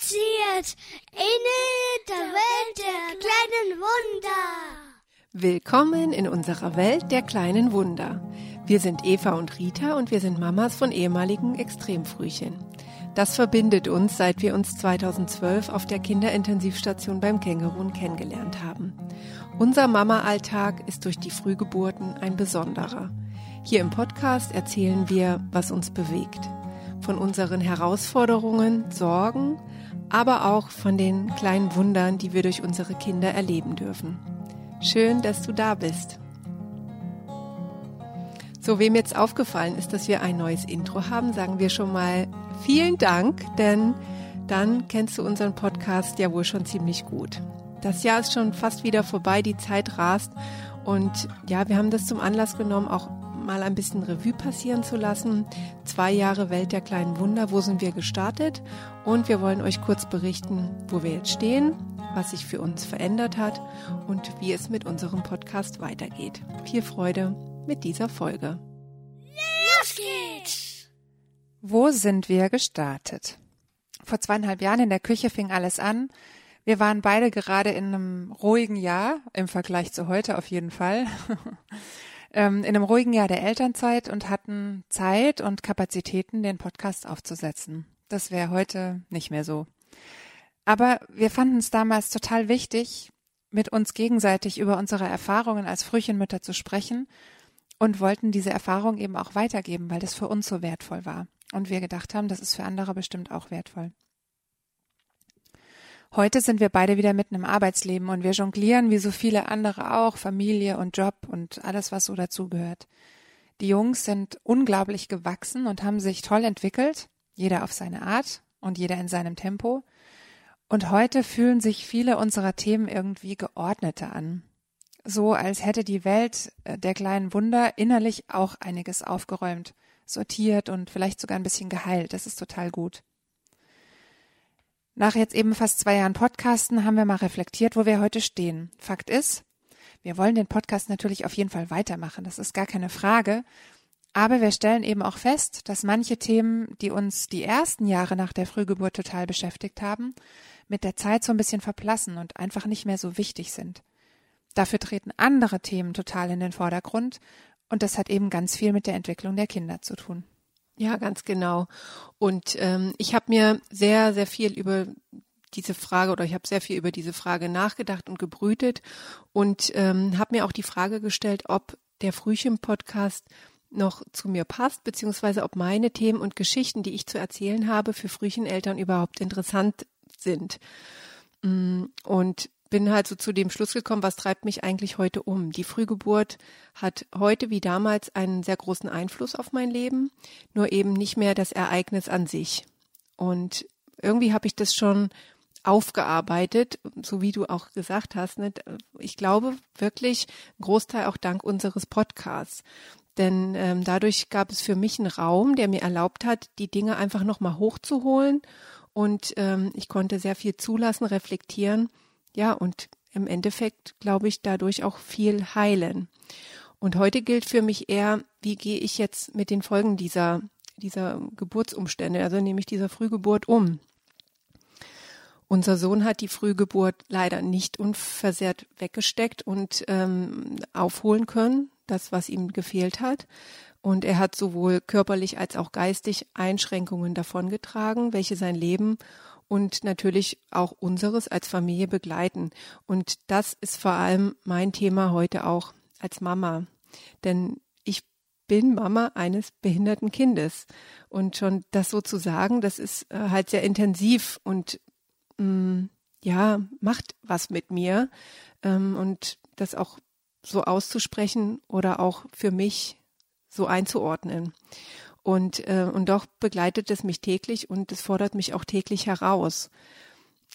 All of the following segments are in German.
spaziert in der Welt der kleinen Wunder. Willkommen in unserer Welt der kleinen Wunder. Wir sind Eva und Rita und wir sind Mamas von ehemaligen Extremfrühchen. Das verbindet uns, seit wir uns 2012 auf der Kinderintensivstation beim Kängurun kennengelernt haben. Unser Mama-Alltag ist durch die Frühgeburten ein besonderer. Hier im Podcast erzählen wir, was uns bewegt. Von unseren Herausforderungen, Sorgen, aber auch von den kleinen Wundern, die wir durch unsere Kinder erleben dürfen. Schön, dass du da bist. So, wem jetzt aufgefallen ist, dass wir ein neues Intro haben, sagen wir schon mal vielen Dank, denn dann kennst du unseren Podcast ja wohl schon ziemlich gut. Das Jahr ist schon fast wieder vorbei, die Zeit rast und ja, wir haben das zum Anlass genommen, auch mal ein bisschen Revue passieren zu lassen. Zwei Jahre Welt der kleinen Wunder, wo sind wir gestartet? Und wir wollen euch kurz berichten, wo wir jetzt stehen, was sich für uns verändert hat und wie es mit unserem Podcast weitergeht. Viel Freude mit dieser Folge. Los geht's! Wo sind wir gestartet? Vor zweieinhalb Jahren in der Küche fing alles an. Wir waren beide gerade in einem ruhigen Jahr, im Vergleich zu heute auf jeden Fall. ähm, in einem ruhigen Jahr der Elternzeit und hatten Zeit und Kapazitäten, den Podcast aufzusetzen. Das wäre heute nicht mehr so. Aber wir fanden es damals total wichtig, mit uns gegenseitig über unsere Erfahrungen als Frühchenmütter zu sprechen und wollten diese Erfahrung eben auch weitergeben, weil das für uns so wertvoll war. Und wir gedacht haben, das ist für andere bestimmt auch wertvoll. Heute sind wir beide wieder mitten im Arbeitsleben und wir jonglieren wie so viele andere auch Familie und Job und alles, was so dazugehört. Die Jungs sind unglaublich gewachsen und haben sich toll entwickelt, jeder auf seine Art und jeder in seinem Tempo. Und heute fühlen sich viele unserer Themen irgendwie geordneter an. So als hätte die Welt äh, der kleinen Wunder innerlich auch einiges aufgeräumt, sortiert und vielleicht sogar ein bisschen geheilt. Das ist total gut. Nach jetzt eben fast zwei Jahren Podcasten haben wir mal reflektiert, wo wir heute stehen. Fakt ist, wir wollen den Podcast natürlich auf jeden Fall weitermachen. Das ist gar keine Frage. Aber wir stellen eben auch fest, dass manche Themen, die uns die ersten Jahre nach der Frühgeburt total beschäftigt haben, mit der Zeit so ein bisschen verblassen und einfach nicht mehr so wichtig sind. Dafür treten andere Themen total in den Vordergrund und das hat eben ganz viel mit der Entwicklung der Kinder zu tun. Ja, ganz genau. Und ähm, ich habe mir sehr, sehr viel über diese Frage oder ich habe sehr viel über diese Frage nachgedacht und gebrütet und ähm, habe mir auch die Frage gestellt, ob der Frühchen-Podcast noch zu mir passt, beziehungsweise ob meine Themen und Geschichten, die ich zu erzählen habe, für Frühcheneltern überhaupt interessant sind. Mm, und bin halt so zu dem Schluss gekommen, was treibt mich eigentlich heute um? Die Frühgeburt hat heute wie damals einen sehr großen Einfluss auf mein Leben, nur eben nicht mehr das Ereignis an sich. Und irgendwie habe ich das schon aufgearbeitet, so wie du auch gesagt hast. Ne? Ich glaube wirklich, ein Großteil auch dank unseres Podcasts. Denn ähm, dadurch gab es für mich einen Raum, der mir erlaubt hat, die Dinge einfach nochmal hochzuholen. Und ähm, ich konnte sehr viel zulassen, reflektieren ja, und im Endeffekt, glaube ich, dadurch auch viel heilen. Und heute gilt für mich eher, wie gehe ich jetzt mit den Folgen dieser, dieser Geburtsumstände, also nämlich dieser Frühgeburt um. Unser Sohn hat die Frühgeburt leider nicht unversehrt weggesteckt und ähm, aufholen können, das, was ihm gefehlt hat. Und er hat sowohl körperlich als auch geistig Einschränkungen davongetragen, welche sein Leben und natürlich auch unseres als Familie begleiten. Und das ist vor allem mein Thema heute auch als Mama. Denn ich bin Mama eines behinderten Kindes. Und schon das so zu sagen, das ist äh, halt sehr intensiv und mh, mm, ja, macht was mit mir. Ähm, und das auch so auszusprechen oder auch für mich so einzuordnen. Und, äh, und doch begleitet es mich täglich und es fordert mich auch täglich heraus.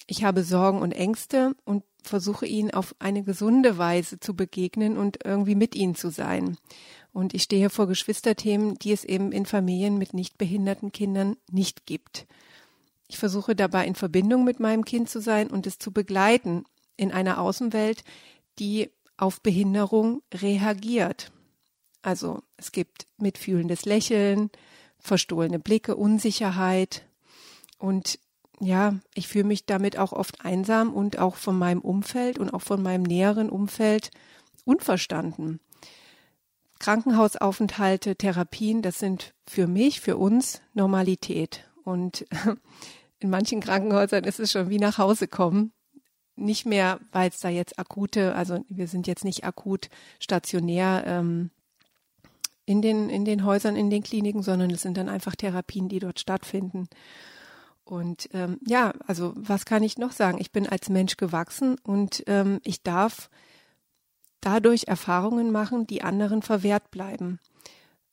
Ich habe Sorgen und Ängste und versuche ihnen auf eine gesunde Weise zu begegnen und irgendwie mit ihnen zu sein. Und ich stehe vor Geschwisterthemen, die es eben in Familien mit nicht behinderten Kindern nicht gibt. Ich versuche dabei in Verbindung mit meinem Kind zu sein und es zu begleiten in einer Außenwelt, die auf Behinderung reagiert. Also es gibt mitfühlendes Lächeln, verstohlene Blicke, Unsicherheit und ja, ich fühle mich damit auch oft einsam und auch von meinem Umfeld und auch von meinem näheren Umfeld unverstanden. Krankenhausaufenthalte, Therapien, das sind für mich, für uns Normalität. Und in manchen Krankenhäusern ist es schon wie nach Hause kommen. Nicht mehr, weil es da jetzt akute, also wir sind jetzt nicht akut stationär ähm, in den, in den Häusern, in den Kliniken, sondern es sind dann einfach Therapien, die dort stattfinden. Und ähm, ja, also was kann ich noch sagen? Ich bin als Mensch gewachsen und ähm, ich darf dadurch Erfahrungen machen, die anderen verwehrt bleiben.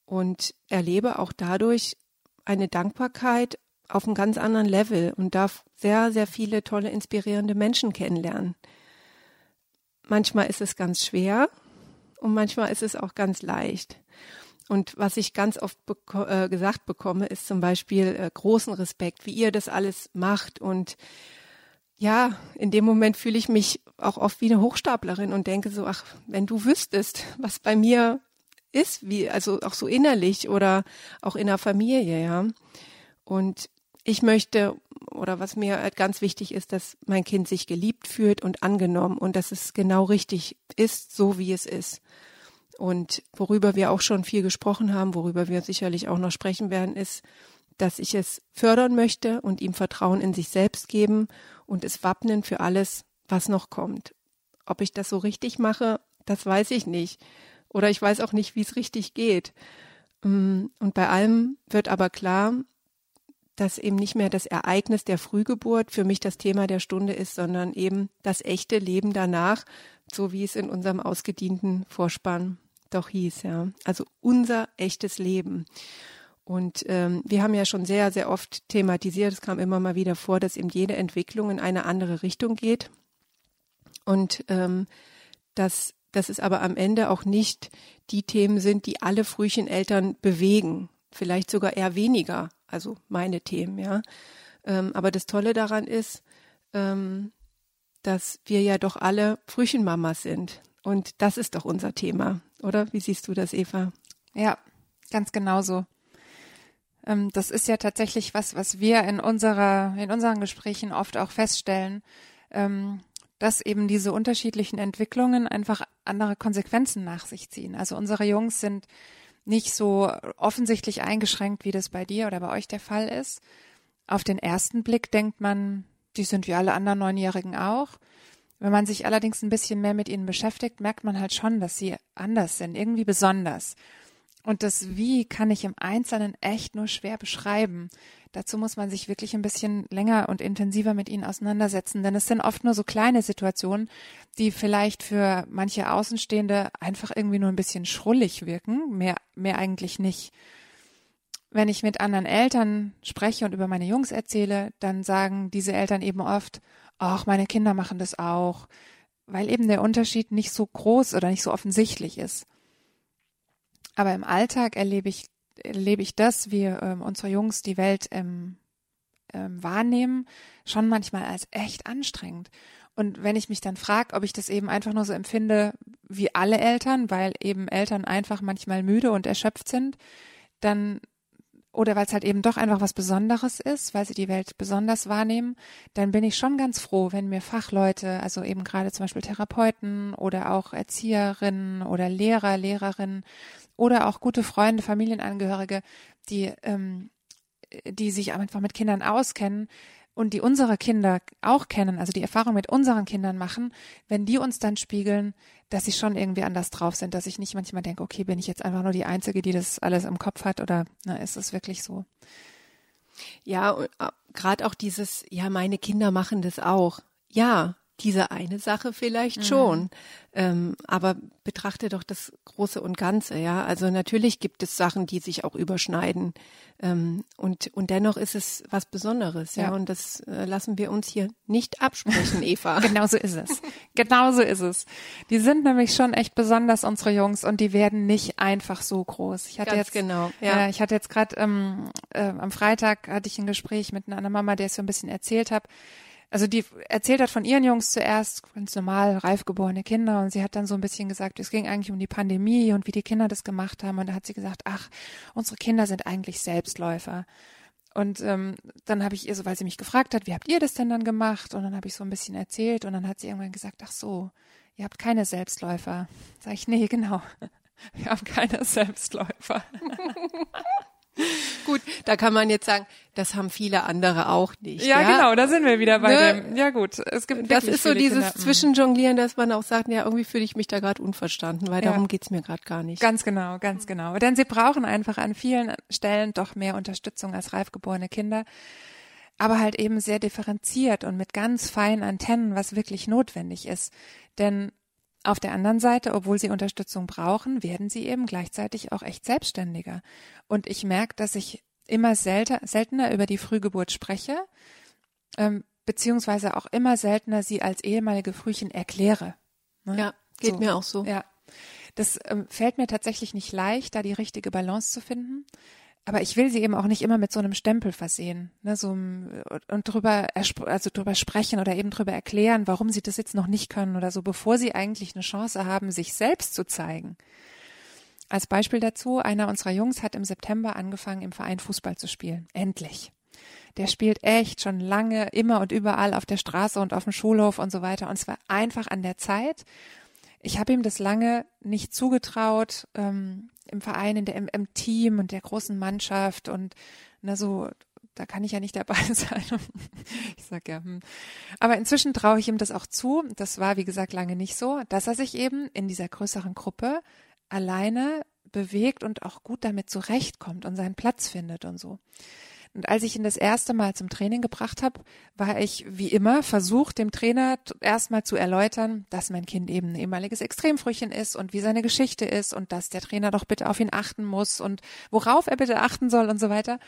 Und erlebe auch dadurch eine Dankbarkeit auf einem ganz anderen Level und darf sehr, sehr viele tolle, inspirierende Menschen kennenlernen. Manchmal ist es ganz schwer und manchmal ist es auch ganz leicht. Und was ich ganz oft beko äh, gesagt bekomme, ist zum Beispiel äh, großen Respekt, wie ihr das alles macht. Und ja, in dem Moment fühle ich mich auch oft wie eine Hochstaplerin und denke so, ach, wenn du wüsstest, was bei mir ist, wie, also auch so innerlich oder auch in der Familie, ja. Und ich möchte, oder was mir halt ganz wichtig ist, dass mein Kind sich geliebt fühlt und angenommen und dass es genau richtig ist, so wie es ist. Und worüber wir auch schon viel gesprochen haben, worüber wir sicherlich auch noch sprechen werden, ist, dass ich es fördern möchte und ihm Vertrauen in sich selbst geben und es wappnen für alles, was noch kommt. Ob ich das so richtig mache, das weiß ich nicht. Oder ich weiß auch nicht, wie es richtig geht. Mm, und bei allem wird aber klar, dass eben nicht mehr das Ereignis der Frühgeburt für mich das Thema der Stunde ist, sondern eben das echte Leben danach, so wie es in unserem ausgedienten Vorspann doch hieß, ja. Also unser echtes Leben. Und ähm, wir haben ja schon sehr, sehr oft thematisiert, es kam immer mal wieder vor, dass eben jede Entwicklung in eine andere Richtung geht. Und ähm, dass, dass es aber am Ende auch nicht die Themen sind, die alle Frühcheneltern bewegen. Vielleicht sogar eher weniger, also meine Themen, ja. Ähm, aber das Tolle daran ist, ähm, dass wir ja doch alle Frühchenmamas sind. Und das ist doch unser Thema, oder? Wie siehst du das, Eva? Ja, ganz genauso. Ähm, das ist ja tatsächlich was, was wir in unserer, in unseren Gesprächen oft auch feststellen, ähm, dass eben diese unterschiedlichen Entwicklungen einfach andere Konsequenzen nach sich ziehen. Also unsere Jungs sind nicht so offensichtlich eingeschränkt, wie das bei dir oder bei euch der Fall ist. Auf den ersten Blick denkt man, die sind wie alle anderen Neunjährigen auch. Wenn man sich allerdings ein bisschen mehr mit ihnen beschäftigt, merkt man halt schon, dass sie anders sind, irgendwie besonders. Und das Wie kann ich im Einzelnen echt nur schwer beschreiben. Dazu muss man sich wirklich ein bisschen länger und intensiver mit ihnen auseinandersetzen, denn es sind oft nur so kleine Situationen, die vielleicht für manche Außenstehende einfach irgendwie nur ein bisschen schrullig wirken, mehr, mehr eigentlich nicht. Wenn ich mit anderen Eltern spreche und über meine Jungs erzähle, dann sagen diese Eltern eben oft, ach, meine Kinder machen das auch, weil eben der Unterschied nicht so groß oder nicht so offensichtlich ist. Aber im Alltag erlebe ich, erlebe ich das, wie ähm, unsere Jungs die Welt ähm, ähm, wahrnehmen, schon manchmal als echt anstrengend. Und wenn ich mich dann frage, ob ich das eben einfach nur so empfinde wie alle Eltern, weil eben Eltern einfach manchmal müde und erschöpft sind, dann oder weil es halt eben doch einfach was Besonderes ist, weil sie die Welt besonders wahrnehmen, dann bin ich schon ganz froh, wenn mir Fachleute, also eben gerade zum Beispiel Therapeuten oder auch Erzieherinnen oder Lehrer, Lehrerinnen oder auch gute Freunde, Familienangehörige, die, ähm, die sich einfach mit Kindern auskennen, und die unsere Kinder auch kennen, also die Erfahrung mit unseren Kindern machen, wenn die uns dann spiegeln, dass sie schon irgendwie anders drauf sind, dass ich nicht manchmal denke, okay, bin ich jetzt einfach nur die Einzige, die das alles im Kopf hat oder na, ist es wirklich so? Ja, äh, gerade auch dieses, ja, meine Kinder machen das auch. Ja, diese eine Sache vielleicht mhm. schon. Ähm, aber betrachte doch das Große und Ganze, ja. Also natürlich gibt es Sachen, die sich auch überschneiden. Ähm, und, und dennoch ist es was Besonderes, ja. ja. Und das äh, lassen wir uns hier nicht absprechen, Eva. genau so ist es. Genau so ist es. Die sind nämlich schon echt besonders, unsere Jungs, und die werden nicht einfach so groß. Ich hatte Ganz jetzt, genau, ja. Äh, ich hatte jetzt gerade ähm, äh, am Freitag hatte ich ein Gespräch mit einer Mama, der es so ein bisschen erzählt hat also die erzählt hat von ihren Jungs zuerst, ganz normal, reif geborene Kinder und sie hat dann so ein bisschen gesagt, es ging eigentlich um die Pandemie und wie die Kinder das gemacht haben und da hat sie gesagt, ach, unsere Kinder sind eigentlich Selbstläufer. Und ähm, dann habe ich ihr so, weil sie mich gefragt hat, wie habt ihr das denn dann gemacht? Und dann habe ich so ein bisschen erzählt und dann hat sie irgendwann gesagt, ach so, ihr habt keine Selbstläufer. Sag ich, nee, genau. Wir haben keine Selbstläufer. Gut, da kann man jetzt sagen, das haben viele andere auch nicht. Ja, ja? genau, da sind wir wieder bei Ne? dem. Ja gut, es gibt Das ist so dieses Kinder, mm. Zwischenjonglieren, dass man auch sagt, ja, irgendwie fühle ich mich da gerade unverstanden, weil Ja. darum geht's mir gerade gar nicht. Ganz genau, ganz genau. Denn sie brauchen einfach an vielen Stellen doch mehr Unterstützung als reifgeborene Kinder, aber halt eben sehr differenziert und mit ganz feinen Antennen, was wirklich notwendig ist. Denn auf der anderen Seite, obwohl sie Unterstützung brauchen, werden sie eben gleichzeitig auch echt selbstständiger. Und ich merke, dass ich immer selter, seltener über die Frühgeburt spreche, ähm, beziehungsweise auch immer seltener sie als ehemalige Frühchen erkläre. Ne? Ja, geht So. mir auch so. Ja, das ähm, fällt mir tatsächlich nicht leicht, da die richtige Balance zu finden. Aber ich will sie eben auch nicht immer mit so einem Stempel versehen, ne, so einem- und drüber, also drüber sprechen oder eben drüber erklären, warum sie das jetzt noch nicht können oder so, bevor sie eigentlich eine Chance haben, sich selbst zu zeigen. Als Beispiel dazu, einer unserer Jungs hat im September angefangen, im Verein Fußball zu spielen. Endlich. Der spielt echt schon lange, immer und überall auf der Straße und auf dem Schulhof und so weiter. Und es war einfach an der Zeit. Ich habe ihm das lange nicht zugetraut, ähm, im Verein, in der, im, im Team und der großen Mannschaft und na so, da kann ich ja nicht dabei sein. ich sag ja, hm. aber inzwischen traue ich ihm das auch zu. Das war, wie gesagt, lange nicht so, dass er sich eben in dieser größeren Gruppe alleine bewegt und auch gut damit zurechtkommt und seinen Platz findet und so. Und als ich ihn das erste Mal zum Training gebracht habe, war ich wie immer versucht, dem Trainer erstmal zu erläutern, dass mein Kind eben ein ehemaliges Extremfrühchen ist und wie seine Geschichte ist und dass der Trainer doch bitte auf ihn achten muss und worauf er bitte achten soll und so weiter.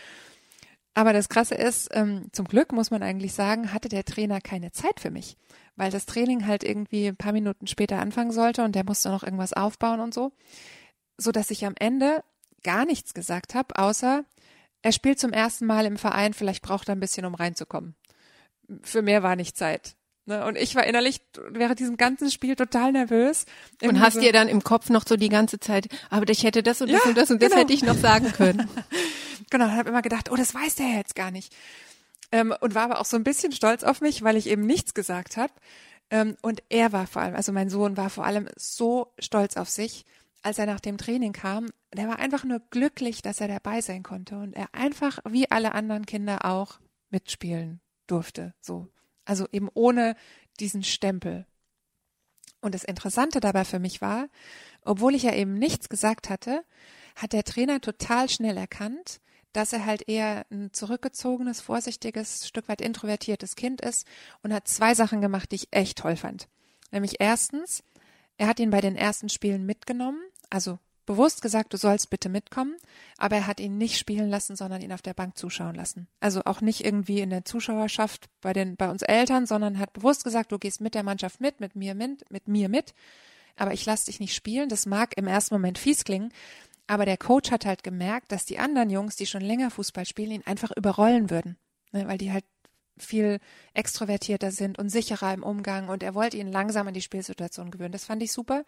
Aber das Krasse ist, ähm, zum Glück muss man eigentlich sagen, hatte der Trainer keine Zeit für mich, weil das Training halt irgendwie ein paar Minuten später anfangen sollte und der musste noch irgendwas aufbauen und so, so dass ich am Ende gar nichts gesagt habe, außer er spielt zum ersten Mal im Verein, vielleicht braucht er ein bisschen, um reinzukommen. Für mehr war nicht Zeit. Ne? Und ich war innerlich während diesem ganzen Spiel total nervös. Und Irgendwie hast so- dir dann im Kopf noch so die ganze Zeit, aber ich hätte das und das Ja, und das und das genau. hätte ich noch sagen können. Genau, und habe immer gedacht, oh, das weiß der jetzt gar nicht. Ähm, und war aber auch so ein bisschen stolz auf mich, weil ich eben nichts gesagt habe. Ähm, und er war vor allem, also mein Sohn war vor allem so stolz auf sich, als er nach dem Training kam. Der war einfach nur glücklich, dass er dabei sein konnte und er einfach wie alle anderen Kinder auch mitspielen durfte. So, also eben ohne diesen Stempel. Und das Interessante dabei für mich war, obwohl ich ja eben nichts gesagt hatte, hat der Trainer total schnell erkannt, dass er halt eher ein zurückgezogenes, vorsichtiges, Stück weit introvertiertes Kind ist und hat zwei Sachen gemacht, die ich echt toll fand. Nämlich erstens, er hat ihn bei den ersten Spielen mitgenommen, also bewusst gesagt, du sollst bitte mitkommen, aber er hat ihn nicht spielen lassen, sondern ihn auf der Bank zuschauen lassen. Also auch nicht irgendwie in der Zuschauerschaft bei den bei uns Eltern, sondern hat bewusst gesagt, du gehst mit der Mannschaft mit, mit mir mit, mit mir mit, aber ich lasse dich nicht spielen. Das mag im ersten Moment fies klingen, aber der Coach hat halt gemerkt, dass die anderen Jungs, die schon länger Fußball spielen, ihn einfach überrollen würden, ne, weil die halt viel extrovertierter sind und sicherer im Umgang und er wollte ihn langsam an die Spielsituation gewöhnen. Das fand ich super.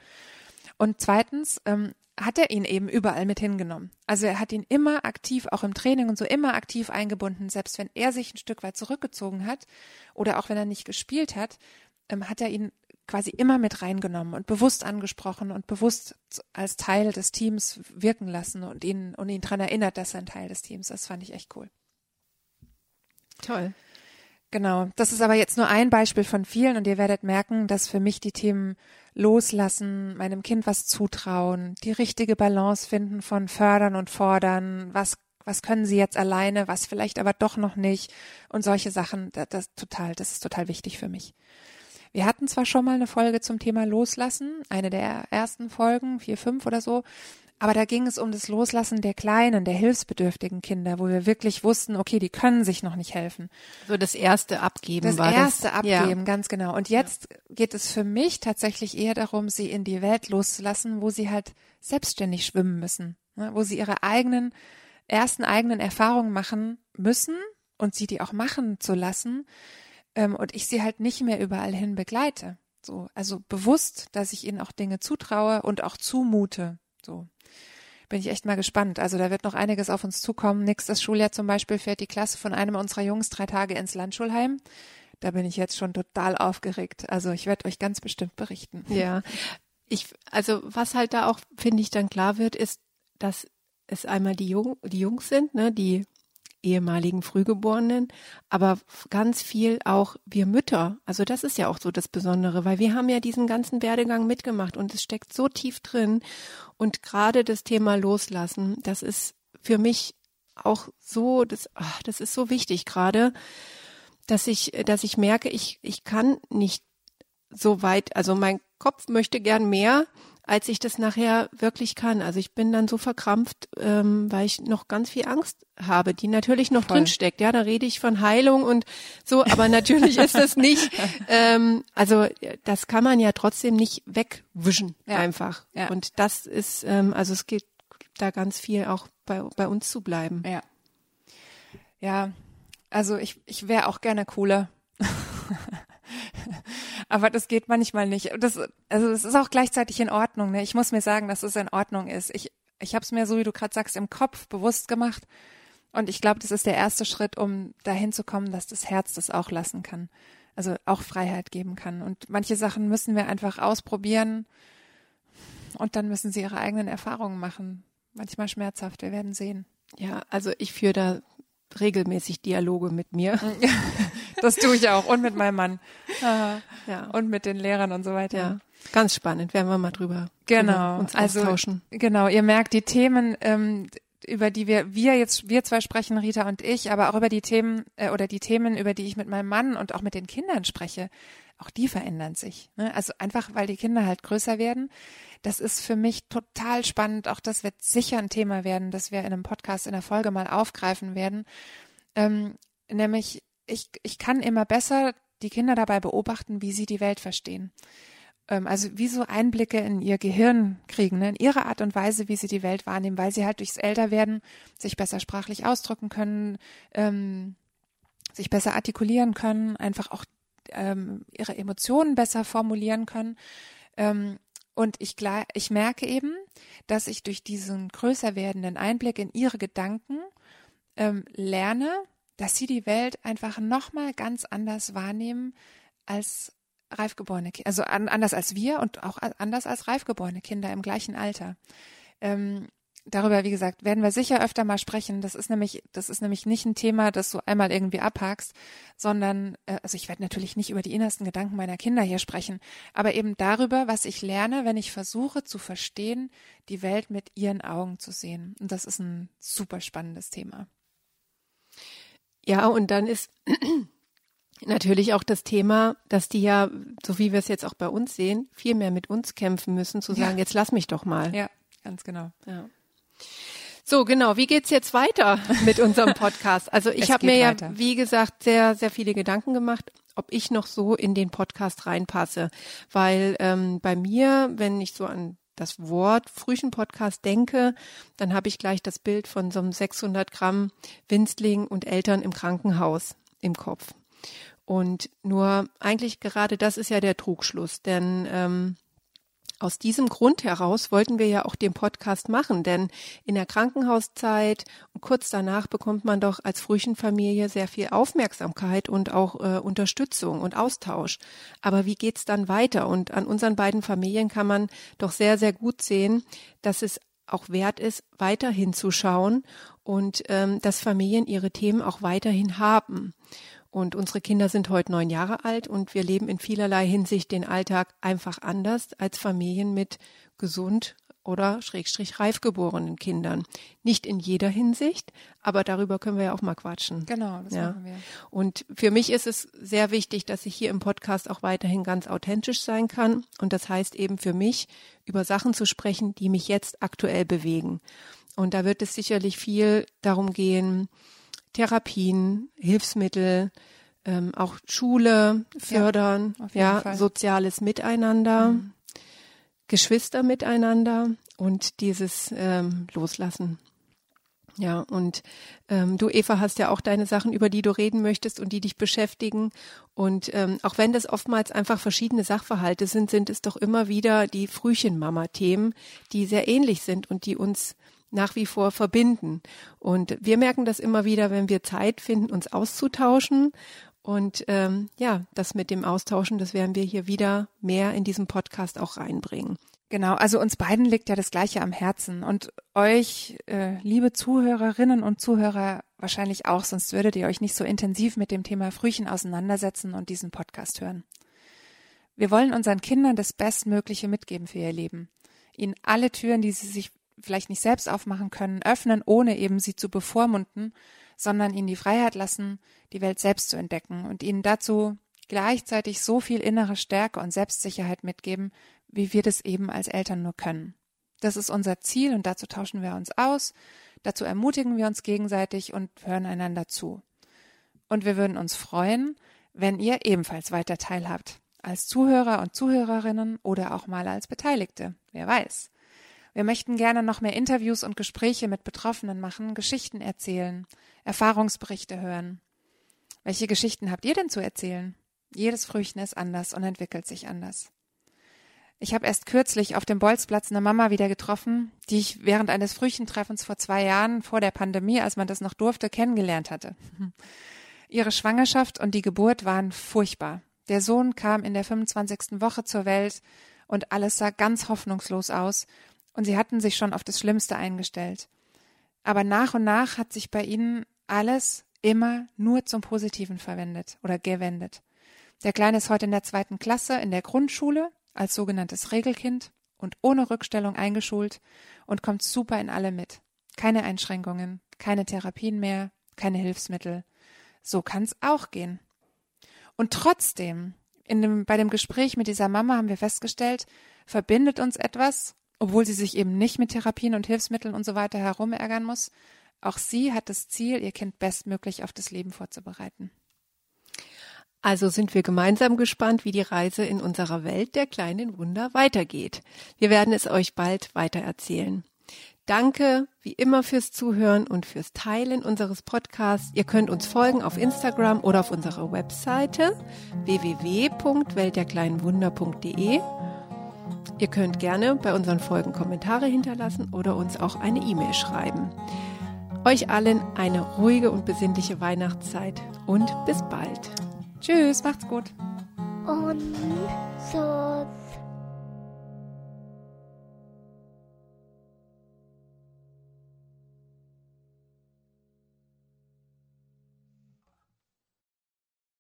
Und zweitens ähm, hat er ihn eben überall mit hingenommen. Also er hat ihn immer aktiv, auch im Training und so immer aktiv eingebunden, selbst wenn er sich ein Stück weit zurückgezogen hat oder auch wenn er nicht gespielt hat, ähm, hat er ihn quasi immer mit reingenommen und bewusst angesprochen und bewusst als Teil des Teams wirken lassen und ihn und ihn dran erinnert, dass er ein Teil des Teams ist. Das fand ich echt cool. Toll. Genau. Das ist aber jetzt nur ein Beispiel von vielen und ihr werdet merken, dass für mich die Themen loslassen, meinem Kind was zutrauen, die richtige Balance finden von fördern und fordern, was was können sie jetzt alleine, was vielleicht aber doch noch nicht und solche Sachen, das, das total, das ist total wichtig für mich. Wir hatten zwar schon mal eine Folge zum Thema Loslassen, eine der ersten Folgen, vier, fünf oder so, aber da ging es um das Loslassen der kleinen, der hilfsbedürftigen Kinder, wo wir wirklich wussten, okay, die können sich noch nicht helfen. So das erste Abgeben Das war erste das. Abgeben, ganz genau. Und jetzt geht es für mich tatsächlich eher darum, sie in die Welt loszulassen, wo sie halt selbstständig schwimmen müssen, ne, wo sie ihre eigenen, ersten eigenen Erfahrungen machen müssen und sie die auch machen zu lassen. Ähm, und ich sie halt nicht mehr überall hin begleite. So, also bewusst, dass ich ihnen auch Dinge zutraue und auch zumute. So. bin ich echt mal gespannt. Also da wird noch einiges auf uns zukommen. Nächstes Schuljahr zum Beispiel fährt die Klasse von einem unserer Jungs drei Tage ins Landschulheim. Da bin ich jetzt schon total aufgeregt. Also ich werde euch ganz bestimmt berichten. Ja, ich, also was halt da auch, finde ich, dann klar wird, ist, dass es einmal die, Jung, die Jungs sind, ne, die ehemaligen Frühgeborenen, aber ganz viel auch wir Mütter. Also das ist ja auch so das Besondere, weil wir haben ja diesen ganzen Werdegang mitgemacht und es steckt so tief drin. Und gerade das Thema Loslassen, das ist für mich auch so, das, ach, das ist so wichtig gerade, dass ich, dass ich merke, ich, ich kann nicht so weit, also mein Kopf möchte gern mehr, als ich das nachher wirklich kann. Also ich bin dann so verkrampft, ähm, weil ich noch ganz viel Angst habe, die natürlich noch Voll. drin steckt. Ja, da rede ich von Heilung und so, aber natürlich ist das nicht. Ähm, also das kann man ja trotzdem nicht wegwischen ja. einfach. Ja. Und das ist, ähm, also es geht da ganz viel auch bei bei uns zu bleiben. Ja. Ja, also ich ich wäre auch gerne cooler. Aber das geht manchmal nicht. Das, also es ist auch gleichzeitig in Ordnung. Ne? Ich muss mir sagen, dass es in Ordnung ist. Ich, ich habe es mir, so wie du gerade sagst, im Kopf bewusst gemacht. Und ich glaube, das ist der erste Schritt, um dahin zu kommen, dass das Herz das auch lassen kann. Also auch Freiheit geben kann. Und manche Sachen müssen wir einfach ausprobieren. Und dann müssen sie ihre eigenen Erfahrungen machen. Manchmal schmerzhaft. Wir werden sehen. Ja, also ich führe da regelmäßig Dialoge mit mir. Das tue ich auch und mit meinem Mann. Ja. Und mit den Lehrern und so weiter. Ja. Ganz spannend, werden wir mal drüber, genau. uns also, austauschen. Genau, ihr merkt die Themen, ähm, über die wir, wir jetzt, wir zwei sprechen, Rita und ich, aber auch über die Themen äh, oder die Themen, über die ich mit meinem Mann und auch mit den Kindern spreche, auch die verändern sich. Ne? Also einfach, weil die Kinder halt größer werden. Das ist für mich total spannend. Auch das wird sicher ein Thema werden, das wir in einem Podcast in der Folge mal aufgreifen werden. Ähm, nämlich ich, ich kann immer besser die Kinder dabei beobachten, wie sie die Welt verstehen. Ähm, also wie so Einblicke in ihr Gehirn kriegen, ne? in ihre Art und Weise, wie sie die Welt wahrnehmen, weil sie halt durchs Älterwerden sich besser sprachlich ausdrücken können, ähm, sich besser artikulieren können, einfach auch ähm, ihre Emotionen besser formulieren können. Und ich, ich merke eben, dass ich durch diesen größer werdenden Einblick in ihre Gedanken lerne, dass sie die Welt einfach nochmal ganz anders wahrnehmen als reifgeborene Kinder, also an, anders als wir und auch anders als reifgeborene Kinder im gleichen Alter. Ähm, darüber, wie gesagt, werden wir sicher öfter mal sprechen. Das ist nämlich, das ist nämlich nicht ein Thema, das du einmal irgendwie abhakst, sondern, äh, also ich werde natürlich nicht über die innersten Gedanken meiner Kinder hier sprechen, aber eben darüber, was ich lerne, wenn ich versuche zu verstehen, die Welt mit ihren Augen zu sehen. Und das ist ein super spannendes Thema. Ja, und dann ist natürlich auch das Thema, dass die ja, so wie wir es jetzt auch bei uns sehen, viel mehr mit uns kämpfen müssen, zu sagen, ja. jetzt lass mich doch mal. Ja, ganz genau. Ja. So, genau. Wie geht's jetzt weiter mit unserem Podcast? Also ich habe mir weiter. ja, wie gesagt, sehr, sehr viele Gedanken gemacht, ob ich noch so in den Podcast reinpasse. Weil ähm, bei mir, wenn ich so an das Wort Frühchen-Podcast denke, dann habe ich gleich das Bild von so einem 600 Gramm Winzling und Eltern im Krankenhaus im Kopf. Und nur eigentlich gerade das ist ja der Trugschluss, denn ähm, aus diesem Grund heraus wollten wir ja auch den Podcast machen, denn in der Krankenhauszeit und kurz danach bekommt man doch als Frühchenfamilie sehr viel Aufmerksamkeit und auch äh, Unterstützung und Austausch. Aber wie geht's dann weiter? Und an unseren beiden Familien kann man doch sehr, sehr gut sehen, dass es auch wert ist, weiterhin zu schauen und ähm, dass Familien ihre Themen auch weiterhin haben. Und unsere Kinder sind heute neun Jahre alt und wir leben in vielerlei Hinsicht den Alltag einfach anders als Familien mit gesund oder schrägstrich reif geborenen Kindern. Nicht in jeder Hinsicht, aber darüber können wir ja auch mal quatschen. Genau, das ja. machen wir. Und für mich ist es sehr wichtig, dass ich hier im Podcast auch weiterhin ganz authentisch sein kann. Und das heißt eben für mich, über Sachen zu sprechen, die mich jetzt aktuell bewegen. Und da wird es sicherlich viel darum gehen, Therapien, Hilfsmittel, ähm, auch Schule fördern, ja, ja soziales Miteinander, mhm. Geschwister miteinander und dieses ähm, Loslassen. Ja, und ähm, du, Eva, hast ja auch deine Sachen, über die du reden möchtest und die dich beschäftigen. Und ähm, auch wenn das oftmals einfach verschiedene Sachverhalte sind, sind es doch immer wieder die Frühchenmama-Themen, die sehr ähnlich sind und die uns nach wie vor verbinden. Und wir merken das immer wieder, wenn wir Zeit finden, uns auszutauschen. Und ähm, ja, das mit dem Austauschen, das werden wir hier wieder mehr in diesem Podcast auch reinbringen. Genau, also uns beiden liegt ja das Gleiche am Herzen und euch, äh, liebe Zuhörerinnen und Zuhörer, wahrscheinlich auch, sonst würdet ihr euch nicht so intensiv mit dem Thema Frühchen auseinandersetzen und diesen Podcast hören. Wir wollen unseren Kindern das Bestmögliche mitgeben für ihr Leben. Ihnen alle Türen, die sie sich vielleicht nicht selbst aufmachen können, öffnen, ohne eben sie zu bevormunden, sondern ihnen die Freiheit lassen, die Welt selbst zu entdecken und ihnen dazu gleichzeitig so viel innere Stärke und Selbstsicherheit mitgeben, wie wir das eben als Eltern nur können. Das ist unser Ziel und dazu tauschen wir uns aus, dazu ermutigen wir uns gegenseitig und hören einander zu. Und wir würden uns freuen, wenn ihr ebenfalls weiter teilhabt, als Zuhörer und Zuhörerinnen oder auch mal als Beteiligte, wer weiß. Wir möchten gerne noch mehr Interviews und Gespräche mit Betroffenen machen, Geschichten erzählen, Erfahrungsberichte hören. Welche Geschichten habt ihr denn zu erzählen? Jedes Frühchen ist anders und entwickelt sich anders. Ich habe erst kürzlich auf dem Bolzplatz eine Mama wieder getroffen, die ich während eines Frühchentreffens vor zwei Jahren, vor der Pandemie, als man das noch durfte, kennengelernt hatte. Ihre Schwangerschaft und die Geburt waren furchtbar. Der Sohn kam in der 25. Woche zur Welt und alles sah ganz hoffnungslos aus und sie hatten sich schon auf das Schlimmste eingestellt. Aber nach und nach hat sich bei ihnen alles immer nur zum Positiven verwendet oder gewendet. Der Kleine ist heute in der zweiten Klasse in der Grundschule als sogenanntes Regelkind und ohne Rückstellung eingeschult und kommt super in alle mit. Keine Einschränkungen, keine Therapien mehr, keine Hilfsmittel. So kann's auch gehen. Und trotzdem, in dem, bei dem Gespräch mit dieser Mama haben wir festgestellt, verbindet uns etwas, obwohl sie sich eben nicht mit Therapien und Hilfsmitteln und so weiter herumärgern muss. Auch sie hat das Ziel, ihr Kind bestmöglich auf das Leben vorzubereiten. Also sind wir gemeinsam gespannt, wie die Reise in unserer Welt der kleinen Wunder weitergeht. Wir werden es euch bald weiter erzählen. Danke wie immer fürs Zuhören und fürs Teilen unseres Podcasts. Ihr könnt uns folgen auf Instagram oder auf unserer Webseite www.weltderkleinenwunder.de. Ihr könnt gerne bei unseren Folgen Kommentare hinterlassen oder uns auch eine E-Mail schreiben. Euch allen eine ruhige und besinnliche Weihnachtszeit und bis bald. Tschüss, macht's gut. Und so